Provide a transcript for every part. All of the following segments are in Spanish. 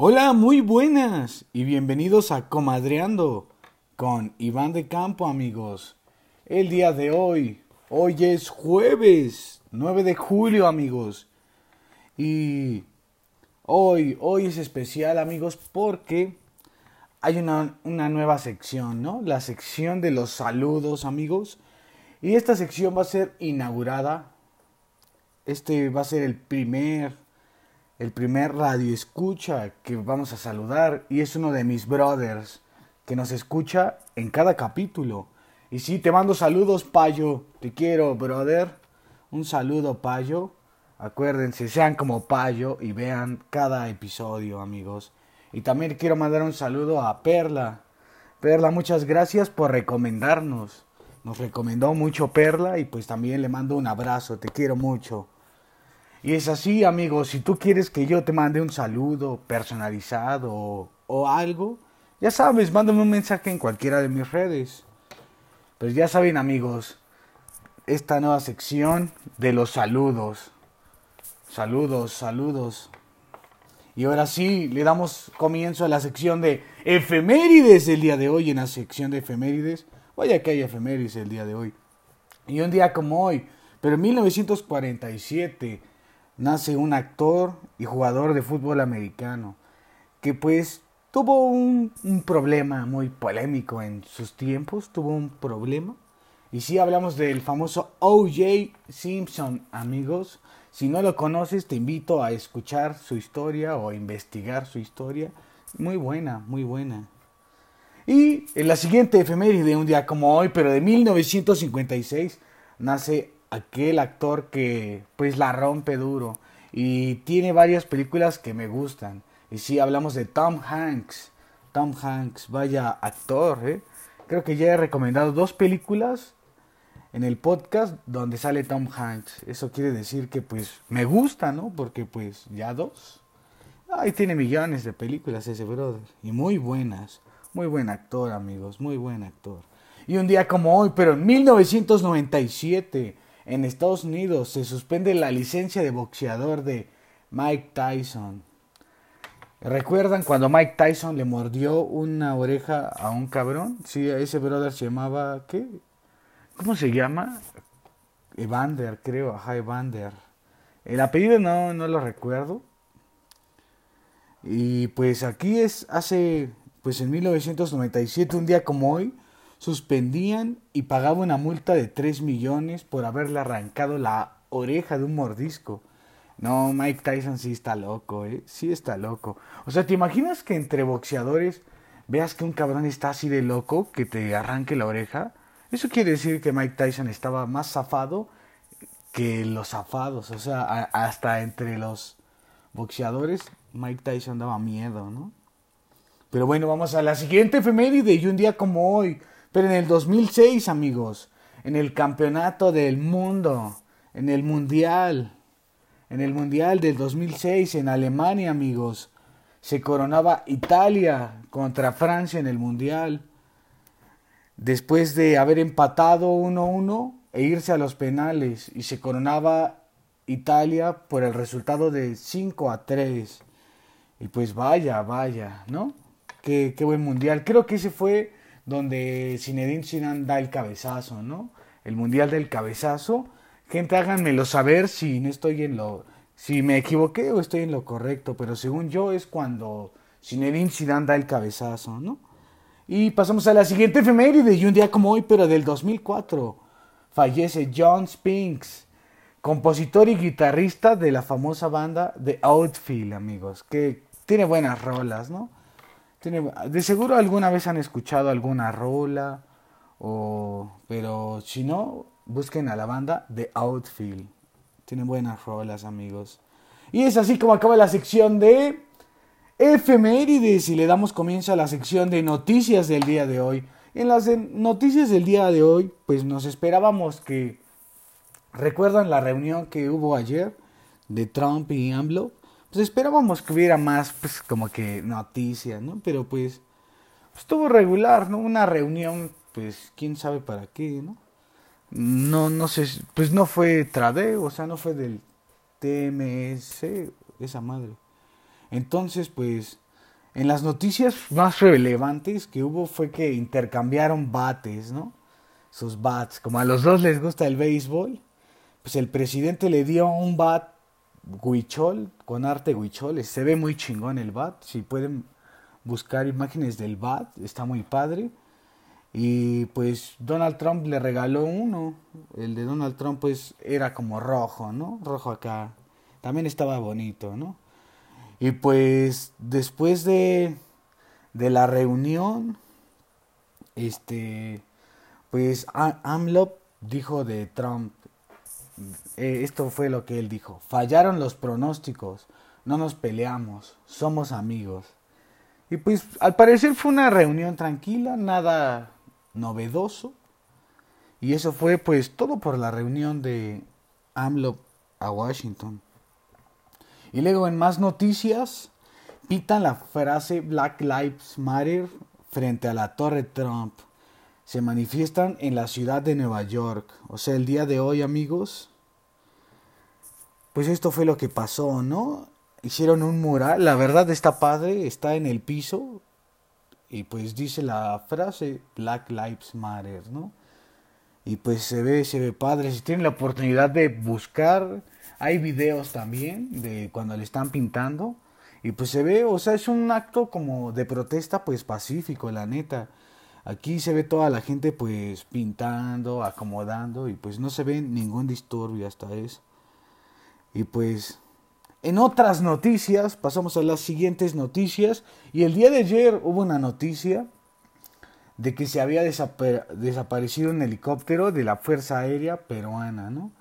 Hola, muy buenas y bienvenidos a Comadreando con Iván de Campo, amigos. El día de hoy, hoy es jueves 9 de julio, amigos. Y hoy, hoy es especial, amigos, porque hay una, una nueva sección, ¿no? La sección de los saludos, amigos. Y esta sección va a ser inaugurada. Este va a ser el primer el primer radio escucha que vamos a saludar y es uno de mis brothers que nos escucha en cada capítulo. Y sí, te mando saludos, Payo. Te quiero, brother. Un saludo, Payo. Acuérdense, sean como Payo y vean cada episodio, amigos. Y también quiero mandar un saludo a Perla. Perla, muchas gracias por recomendarnos. Nos recomendó mucho Perla y pues también le mando un abrazo. Te quiero mucho. Y es así, amigos, si tú quieres que yo te mande un saludo personalizado o, algo, ya sabes, mándame un mensaje en cualquiera de mis redes. Pues ya saben, amigos, esta nueva sección de los saludos. Saludos, saludos. Y ahora sí, le damos comienzo a la sección de efemérides el día de hoy. En la sección de efemérides, vaya que hay efemérides el día de hoy. Y un día como hoy, pero en 1947, nace un actor y jugador de fútbol americano que pues tuvo un, problema muy polémico en sus tiempos, tuvo un problema. Y si hablamos del famoso OJ Simpson, amigos. Si no lo conoces, te invito a escuchar su historia o a investigar su historia. Muy buena, muy buena. Y en la siguiente efeméride, un día como hoy, pero de 1956, nace aquel actor que pues la rompe duro y tiene varias películas que me gustan. Y si hablamos de Tom Hanks, Tom Hanks, vaya actor, ¿eh? Creo que ya he recomendado dos películas en el podcast donde sale Tom Hanks. Eso quiere decir que pues me gusta, ¿no? Porque pues ya dos. Ahí tiene millones de películas ese brother. Y muy buenas. Muy buen actor, amigos. Muy buen actor. Y un día como hoy, pero en 1997 en Estados Unidos se suspende la licencia de boxeador de Mike Tyson. ¿Recuerdan cuando Mike Tyson le mordió una oreja a un cabrón? Sí, ese brother se llamaba, ¿qué? ¿Cómo se llama? Evander, creo, ajá, Evander. El apellido no, no lo recuerdo. Y pues aquí es hace, pues en 1997, un día como hoy, suspendían y pagaban una multa de 3 millones por haberle arrancado la oreja de un mordisco. No, Mike Tyson sí está loco, ¿eh? Sí está loco. O sea, ¿te imaginas que entre boxeadores veas que un cabrón está así de loco que te arranque la oreja? Eso quiere decir que Mike Tyson estaba más zafado que los zafados. O sea, hasta entre los boxeadores Mike Tyson daba miedo, ¿no? Pero bueno, vamos a la siguiente efeméride y un día como hoy, pero en el 2006, amigos, en el campeonato del mundo, en el mundial, en el mundial del 2006 en Alemania, amigos, se coronaba Italia contra Francia en el mundial. Después de haber empatado 1-1 e irse a los penales y se coronaba Italia por el resultado de 5 a 3. Y pues vaya, vaya, ¿no? Qué, qué buen mundial. Creo que ese fue donde Zinedine Zidane da el cabezazo, ¿no? El mundial del cabezazo. Gente, háganmelo saber si no estoy en lo si me equivoqué o estoy en lo correcto, pero según yo es cuando Zinedine Zidane da el cabezazo, ¿no? Y pasamos a la siguiente efeméride y un día como hoy, pero del 2004, fallece John Spinks, compositor y guitarrista de la famosa banda The Outfield, amigos, que tiene buenas rolas, ¿no? De seguro alguna vez han escuchado alguna rola, o, pero si no, busquen a la banda The Outfield. Tienen buenas rolas, amigos. Y es así como acaba la sección de efemérides y le damos comienzo a la sección de noticias del día de hoy. En las noticias del día de hoy, pues nos esperábamos que... ¿Recuerdan la reunión que hubo ayer de Trump y AMLO? Pues esperábamos que hubiera más, pues como que noticias, ¿no? Pero pues, pues, estuvo regular, ¿no? Una reunión, pues quién sabe para qué, ¿no? No, no sé, pues no fue Tradeo, o sea, no fue del TMS, esa madre. Entonces, pues, en las noticias más relevantes que hubo fue que intercambiaron bates, ¿no? Sus bats. Como a los dos les gusta el béisbol, pues el presidente le dio un bat huichol, con arte huichol. Se ve muy chingón el bat. Si pueden buscar imágenes del bat, está muy padre. Y pues Donald Trump le regaló uno. El de Donald Trump pues era como rojo, ¿no? Rojo acá. También estaba bonito, ¿no? Y pues después de, de la reunión, este, pues AMLO dijo de Trump, eh, esto fue lo que él dijo, fallaron los pronósticos, no nos peleamos, somos amigos. Y pues al parecer fue una reunión tranquila, nada novedoso. Y eso fue pues todo por la reunión de AMLO a Washington. Y luego en más noticias, pitan la frase Black Lives Matter frente a la Torre Trump. Se manifiestan en la ciudad de Nueva York. O sea, el día de hoy, amigos, pues esto fue lo que pasó, ¿no? Hicieron un mural, la verdad está padre, está en el piso y pues dice la frase Black Lives Matter, ¿no? Y pues se ve, se ve padre, si tienen la oportunidad de buscar hay videos también de cuando le están pintando. Y pues se ve, o sea, es un acto como de protesta pues pacífico, la neta. Aquí se ve toda la gente pues pintando, acomodando y pues no se ve ningún disturbio hasta eso. Y pues en otras noticias, pasamos a las siguientes noticias. Y el día de ayer hubo una noticia de que se había desaparecido un helicóptero de la Fuerza Aérea Peruana, ¿no?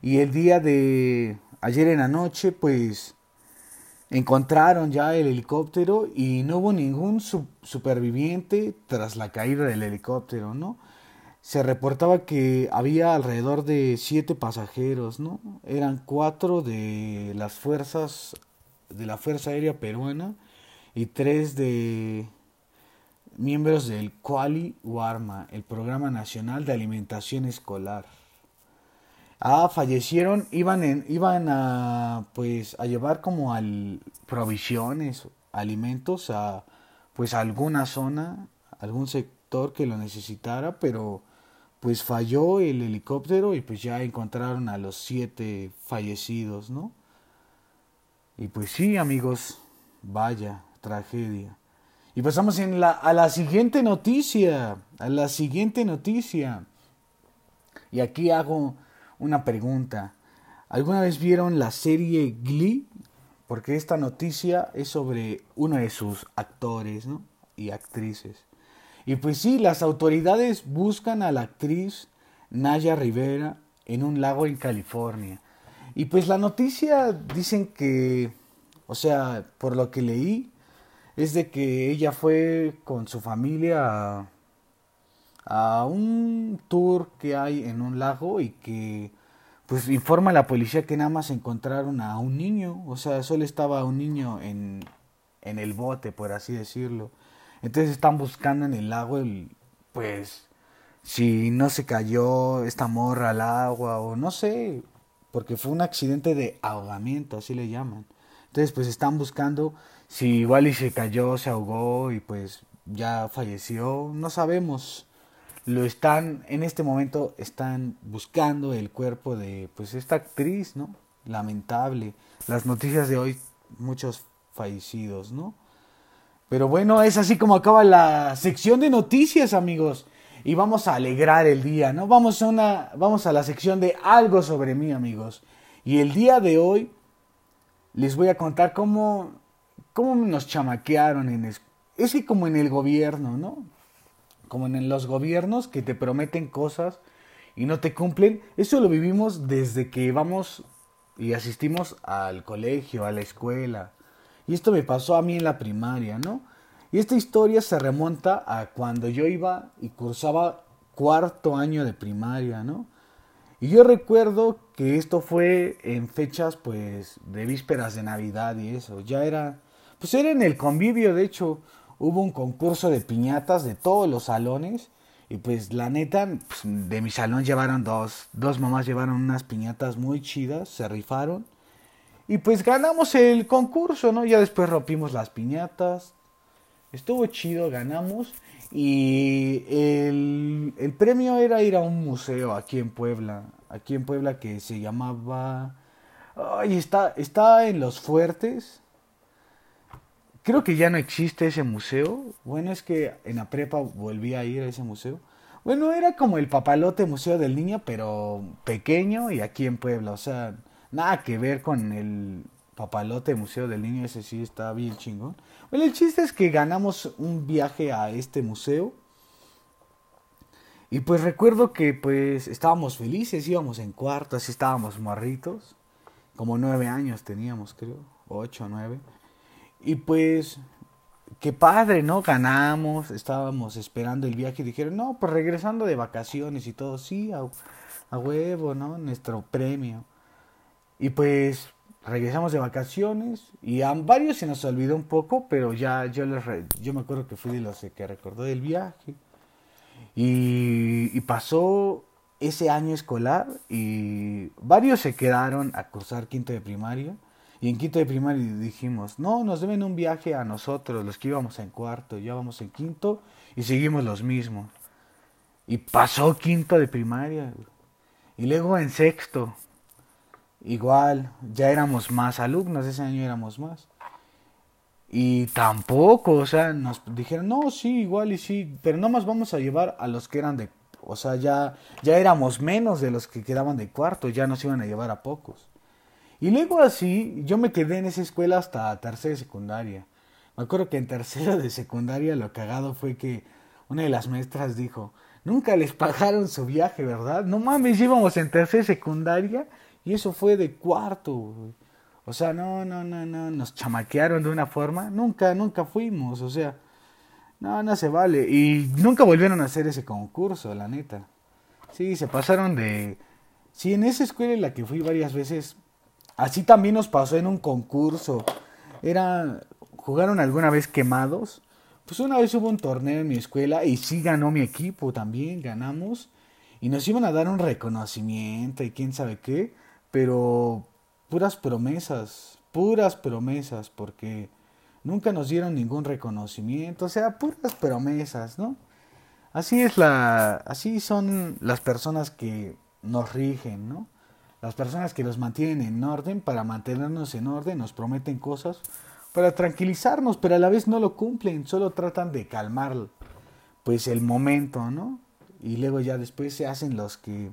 Y el día de ayer en la noche, pues encontraron ya el helicóptero y no hubo ningún superviviente tras la caída del helicóptero, ¿no? Se reportaba que había alrededor de siete pasajeros, ¿no? Eran cuatro de las fuerzas de la Fuerza Aérea Peruana y tres de miembros del Quali Warma, el Programa Nacional de Alimentación Escolar. Ah, fallecieron, iban en, iban a pues a llevar como al provisiones, alimentos a pues a alguna zona, algún sector que lo necesitara, pero pues falló el helicóptero y pues ya encontraron a los siete fallecidos, ¿no? Y pues sí, amigos, vaya tragedia. Y pasamos en la, a la siguiente noticia, a la siguiente noticia. Y aquí hago una pregunta. ¿Alguna vez vieron la serie Glee? Porque esta noticia es sobre uno de sus actores y actrices. Y pues sí, las autoridades buscan a la actriz Naya Rivera en un lago en California. Y pues la noticia dicen que, o sea, por lo que leí, es de que ella fue con su familia a a un tour que hay en un lago y que pues informa a la policía que nada más encontraron a un niño, o sea, solo estaba un niño en, en el bote, por así decirlo. Entonces están buscando en el lago el, pues, si no se cayó esta morra al agua o no sé, porque fue un accidente de ahogamiento, así le llaman. Entonces, pues están buscando si igual se cayó, se ahogó y pues ya falleció, no sabemos lo están, en este momento están buscando el cuerpo de pues esta actriz, ¿no? Lamentable. Las noticias de hoy, muchos fallecidos, ¿no? Pero bueno, es así como acaba la sección de noticias, amigos. Y vamos a alegrar el día, ¿no? Vamos a una, vamos a la sección de algo sobre mí, amigos. Y el día de hoy les voy a contar cómo, cómo nos chamaquearon en, es que como en el gobierno, ¿no? Como en los gobiernos que te prometen cosas y no te cumplen. Eso lo vivimos desde que vamos y asistimos al colegio, a la escuela. Y esto me pasó a mí en la primaria, ¿no? Y esta historia se remonta a cuando yo iba y cursaba cuarto año de primaria, ¿no? Y yo recuerdo que esto fue en fechas pues de vísperas de Navidad y eso, ya era pues era en el convivio, de hecho, hubo un concurso de piñatas de todos los salones. Y pues la neta, pues, de mi salón llevaron dos, dos mamás llevaron unas piñatas muy chidas, se rifaron. Y pues ganamos el concurso, ¿no? Ya después rompimos las piñatas, Estuvo chido, ganamos. Y el, el premio era ir a un museo aquí en Puebla. Aquí en Puebla que se llamaba... Ay, está, está en Los Fuertes. Creo que ya no existe ese museo. Bueno, es que en la prepa volví a ir a ese museo. Bueno, era como el papalote Museo del Niño, pero pequeño y aquí en Puebla. O sea, nada que ver con el papalote Museo del Niño. Ese sí está bien chingón. Bueno, el chiste es que ganamos un viaje a este museo. Y pues recuerdo que pues estábamos felices, íbamos en cuartos, así estábamos morritos. Como nueve años teníamos, creo. Ocho, nueve. Y pues, qué padre, ¿no? Ganamos, estábamos esperando el viaje y dijeron, no, pues regresando de vacaciones y todo, sí, a, huevo, ¿no? Nuestro premio. Y pues regresamos de vacaciones y a varios se nos olvidó un poco, pero ya yo, les yo me acuerdo que fui de los que recordó del viaje. Y, y, pasó ese año escolar y varios se quedaron a cursar quinto de primaria. Y en quinto de primaria dijimos, no, nos deben un viaje a nosotros, los que íbamos en cuarto, ya vamos en quinto y seguimos los mismos. Y pasó quinto de primaria. Y luego en sexto, igual, ya éramos más alumnos, ese año éramos más. Y tampoco, o sea, nos dijeron, no, sí, igual y sí, pero no más vamos a llevar a los que eran de, o sea, ya, ya éramos menos de los que quedaban de cuarto, ya nos iban a llevar a pocos. Y luego así, yo me quedé en esa escuela hasta tercera de secundaria. Me acuerdo que en tercera de secundaria lo cagado fue que una de las maestras dijo, nunca les pagaron su viaje, ¿verdad? No mames, íbamos en tercera de secundaria y eso fue de cuarto. O sea, no, no, no, no, nos chamaquearon de una forma. Nunca, nunca fuimos, o sea, no, no se vale. Y nunca volvieron a hacer ese concurso, la neta. Sí, se pasaron de... Sí, en esa escuela en la que fui varias veces, Así también nos pasó en un concurso. Era, jugaron alguna vez quemados. Pues una vez hubo un torneo en mi escuela y sí ganó mi equipo también, ganamos. Y nos iban a dar un reconocimiento y quién sabe qué. Pero puras promesas, puras promesas, porque nunca nos dieron ningún reconocimiento. O sea, puras promesas, ¿no? Así es la, así son las personas que nos rigen, ¿no? Las personas que nos mantienen en orden, para mantenernos en orden, nos prometen cosas para tranquilizarnos, pero a la vez no lo cumplen, solo tratan de calmar pues el momento, ¿no? Y luego ya después se hacen los que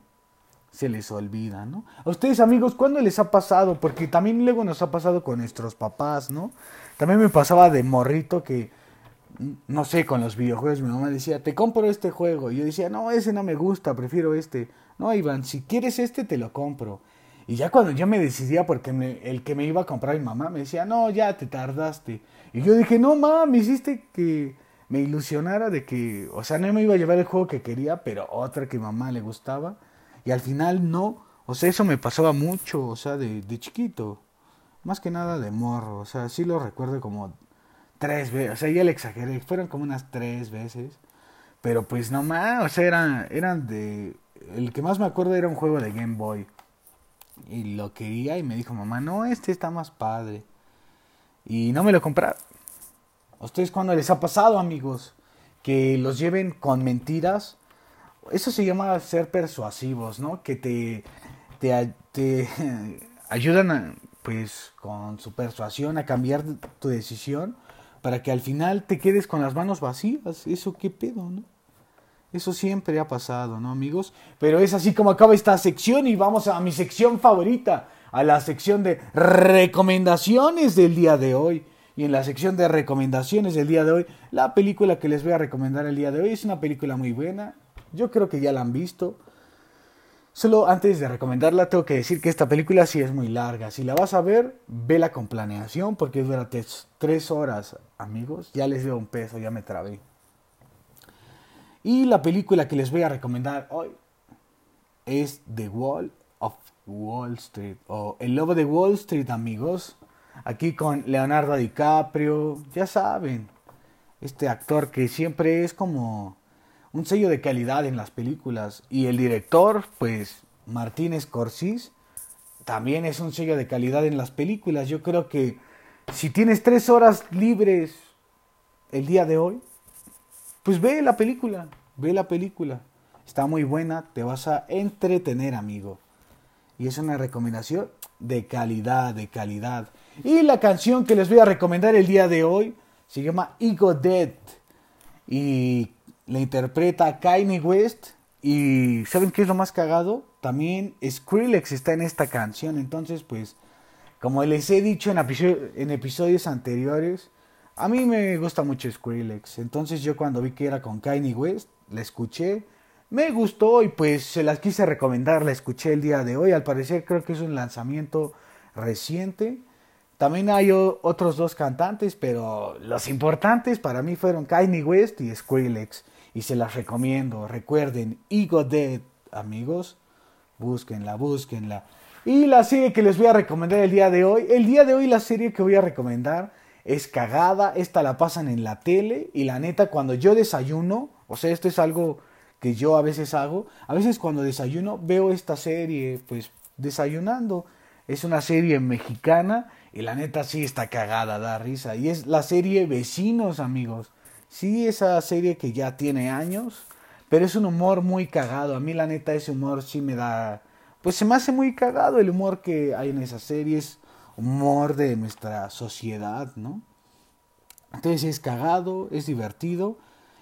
se les olvida, ¿no? A ustedes amigos, ¿cuándo les ha pasado? Porque también luego nos ha pasado con nuestros papás, ¿no? También me pasaba de morrito que, no sé, con los videojuegos mi mamá decía, te compro este juego. Y yo decía, no, ese no me gusta, prefiero este. No, Iván, si quieres este, te lo compro. Y ya cuando yo me decidía, porque el que me iba a comprar mi mamá me decía, no, ya te tardaste. Y yo dije, no, mamá, me hiciste que me ilusionara de que, o sea, no me iba a llevar el juego que quería, pero otra que mamá le gustaba. Y al final no. O sea, eso me pasaba mucho, o sea, de, de chiquito. Más que nada de morro. O sea, sí lo recuerdo como tres veces. O sea, ya le exageré. Fueron como unas tres veces. Pero pues no más, o sea, eran, eran de el que más me acuerdo era un juego de Game Boy. Y lo quería y me dijo mamá, no, este está más padre. Y no me lo compraron. ¿A ustedes cuando les ha pasado, amigos? Que los lleven con mentiras. Eso se llama ser persuasivos, ¿no? Que te, te, te ayudan, pues, con su persuasión a cambiar tu decisión para que al final te quedes con las manos vacías. Eso qué pedo, ¿no? Eso siempre ha pasado, ¿no, amigos? Pero es así como acaba esta sección y vamos a mi sección favorita, a la sección de recomendaciones del día de hoy. Y en la sección de recomendaciones del día de hoy, la película que les voy a recomendar el día de hoy es una película muy buena. Yo creo que ya la han visto. Solo antes de recomendarla tengo que decir que esta película sí es muy larga. Si la vas a ver, vela con planeación porque dura tres horas, amigos. Ya les dio un peso, ya me trabé. Y la película que les voy a recomendar hoy es The Wall of Wall Street o El Lobo de Wall Street, amigos. Aquí con Leonardo DiCaprio, ya saben, este actor que siempre es como un sello de calidad en las películas. Y el director, pues Martínez Scorsese, también es un sello de calidad en las películas. Yo creo que si tienes tres horas libres el día de hoy, pues ve la película, ve la película. Está muy buena, te vas a entretener, amigo. Y es una recomendación de calidad, de calidad. Y la canción que les voy a recomendar el día de hoy se llama Ego Dead. Y la interpreta Kanye West. Y ¿saben qué es lo más cagado? También Skrillex está en esta canción. Entonces, pues, como les he dicho en, en episodios anteriores, a mí me gusta mucho Skrillex. Entonces yo cuando vi que era con Kanye West, la escuché. Me gustó y pues se las quise recomendar. La escuché el día de hoy. Al parecer creo que es un lanzamiento reciente. También hay otros dos cantantes, pero los importantes para mí fueron Kanye West y Skrillex. Y se las recomiendo. Recuerden, Ego Dead, amigos. Búsquenla, búsquenla. Y la serie que les voy a recomendar el día de hoy. El día de hoy la serie que voy a recomendar es cagada. Esta la pasan en la tele. Y la neta, cuando yo desayuno, o sea, esto es algo que yo a veces hago. A veces cuando desayuno veo esta serie, pues desayunando. Es una serie mexicana y la neta sí está cagada, da risa. Y es la serie Vecinos, amigos. Sí, esa serie que ya tiene años, pero es un humor muy cagado. A mí la neta ese humor sí me da... Pues se me hace muy cagado el humor que hay en esa serie. Humor de nuestra sociedad, ¿no? Entonces es cagado, es divertido.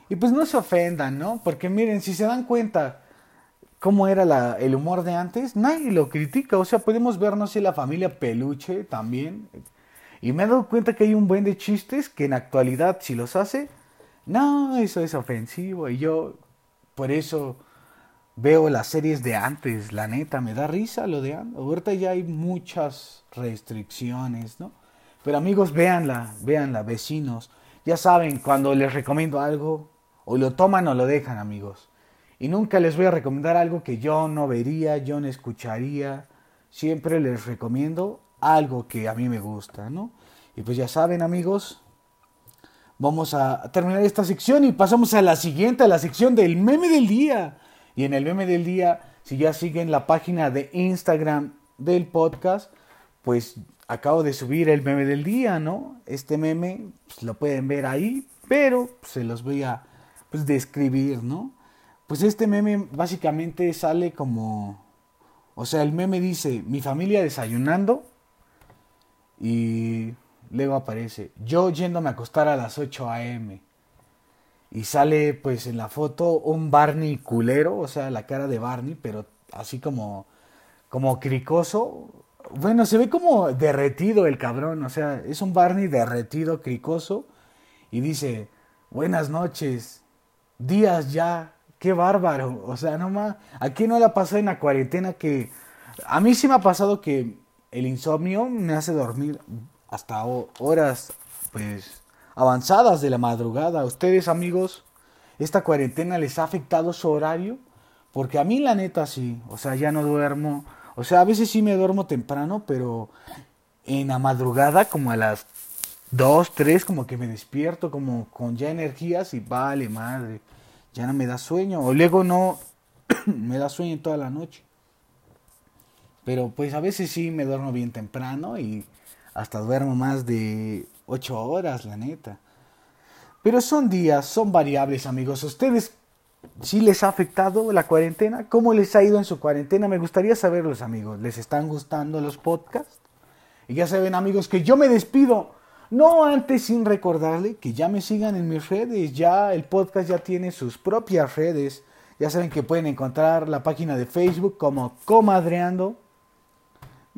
Y pues no se ofendan, ¿no? Porque miren, si se dan cuenta, cómo era el humor de antes, nadie lo critica. O sea, podemos ver, no sé, la familia Peluche también. Y me he dado cuenta que hay un buen de chistes que en actualidad, si los hace, no, eso es ofensivo. Y yo, por eso, veo las series de antes. La neta, me da risa lo de antes. Ahorita ya hay muchas restricciones, ¿no? Pero amigos, véanla, véanla, vecinos. Ya saben, cuando les recomiendo algo, o lo toman o lo dejan, amigos. Y nunca les voy a recomendar algo que yo no vería, yo no escucharía. Siempre les recomiendo algo que a mí me gusta, ¿no? Y pues ya saben, amigos, vamos a terminar esta sección y pasamos a la siguiente, a la sección del meme del día. Y en el meme del día, si ya siguen la página de Instagram del podcast, pues acabo de subir el meme del día, ¿no? Este meme pues, lo pueden ver ahí, pero se los voy a pues, describir, ¿no? Pues este meme básicamente sale como, o sea, el meme dice, mi familia desayunando y luego aparece, yo yéndome a acostar a las 8 a.m. Y sale pues en la foto un Barney culero, o sea, la cara de Barney, pero así como, como cricoso. Bueno, se ve como derretido el cabrón, o sea, es un Barney derretido, cricoso. Y dice, buenas noches, días ya, qué bárbaro. O sea, no más. Aquí no le ha pasado en la cuarentena que. A mí sí me ha pasado que el insomnio me hace dormir hasta horas, pues, avanzadas de la madrugada. ¿A ustedes, amigos, esta cuarentena les ha afectado su horario? Porque a mí, la neta, sí. O sea, ya no duermo. O sea, a veces sí me duermo temprano, pero en la madrugada, como a las 2, 3, como que me despierto, como con ya energías y vale, madre ya no me da sueño. O luego no me da sueño toda la noche. Pero pues a veces sí me duermo bien temprano y hasta duermo más de 8 horas, la neta. Pero son días, son variables, amigos. ustedes sí les ha afectado la cuarentena? ¿Cómo les ha ido en su cuarentena? Me gustaría saberlos, amigos. ¿Les están gustando los podcasts? Y ya saben, amigos, que yo me despido no antes sin recordarle que ya me sigan en mis redes, ya el podcast ya tiene sus propias redes. Ya saben que pueden encontrar la página de Facebook como Comadreando.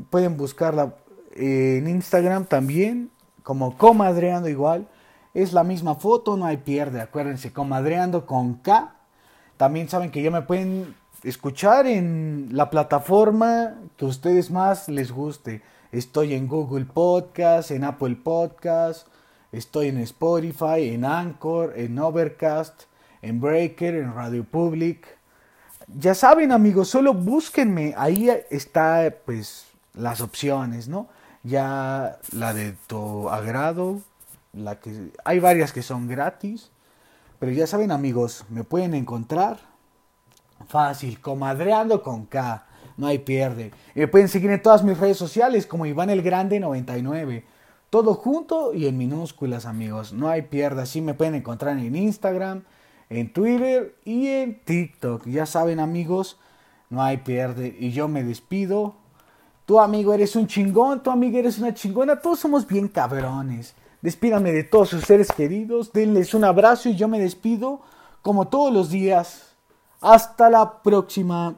Pueden buscarla eh, en Instagram también como Comadreando igual. Es la misma foto, no hay pierde. Acuérdense, Comadreando con K. También saben que ya me pueden escuchar en la plataforma que a ustedes más les guste. Estoy en Google Podcast, en Apple Podcast, estoy en Spotify, en Anchor, en Overcast, en Breaker, en Radio Public. Ya saben amigos, solo búsquenme, ahí está pues las opciones, ¿no? Ya la de tu agrado, la que hay varias que son gratis, pero ya saben amigos, me pueden encontrar fácil, comadreando con K no hay pierde. me pueden seguir en todas mis redes sociales como Iván el Grande 99. Todo junto y en minúsculas, amigos. No hay pierda. Así me pueden encontrar en Instagram, en Twitter y en TikTok. Ya saben, amigos, no hay pierde. Y yo me despido. Tu amigo eres un chingón, tu amiga eres una chingona. Todos somos bien cabrones. Despídame de todos sus seres queridos. Denles un abrazo y yo me despido como todos los días. Hasta la próxima.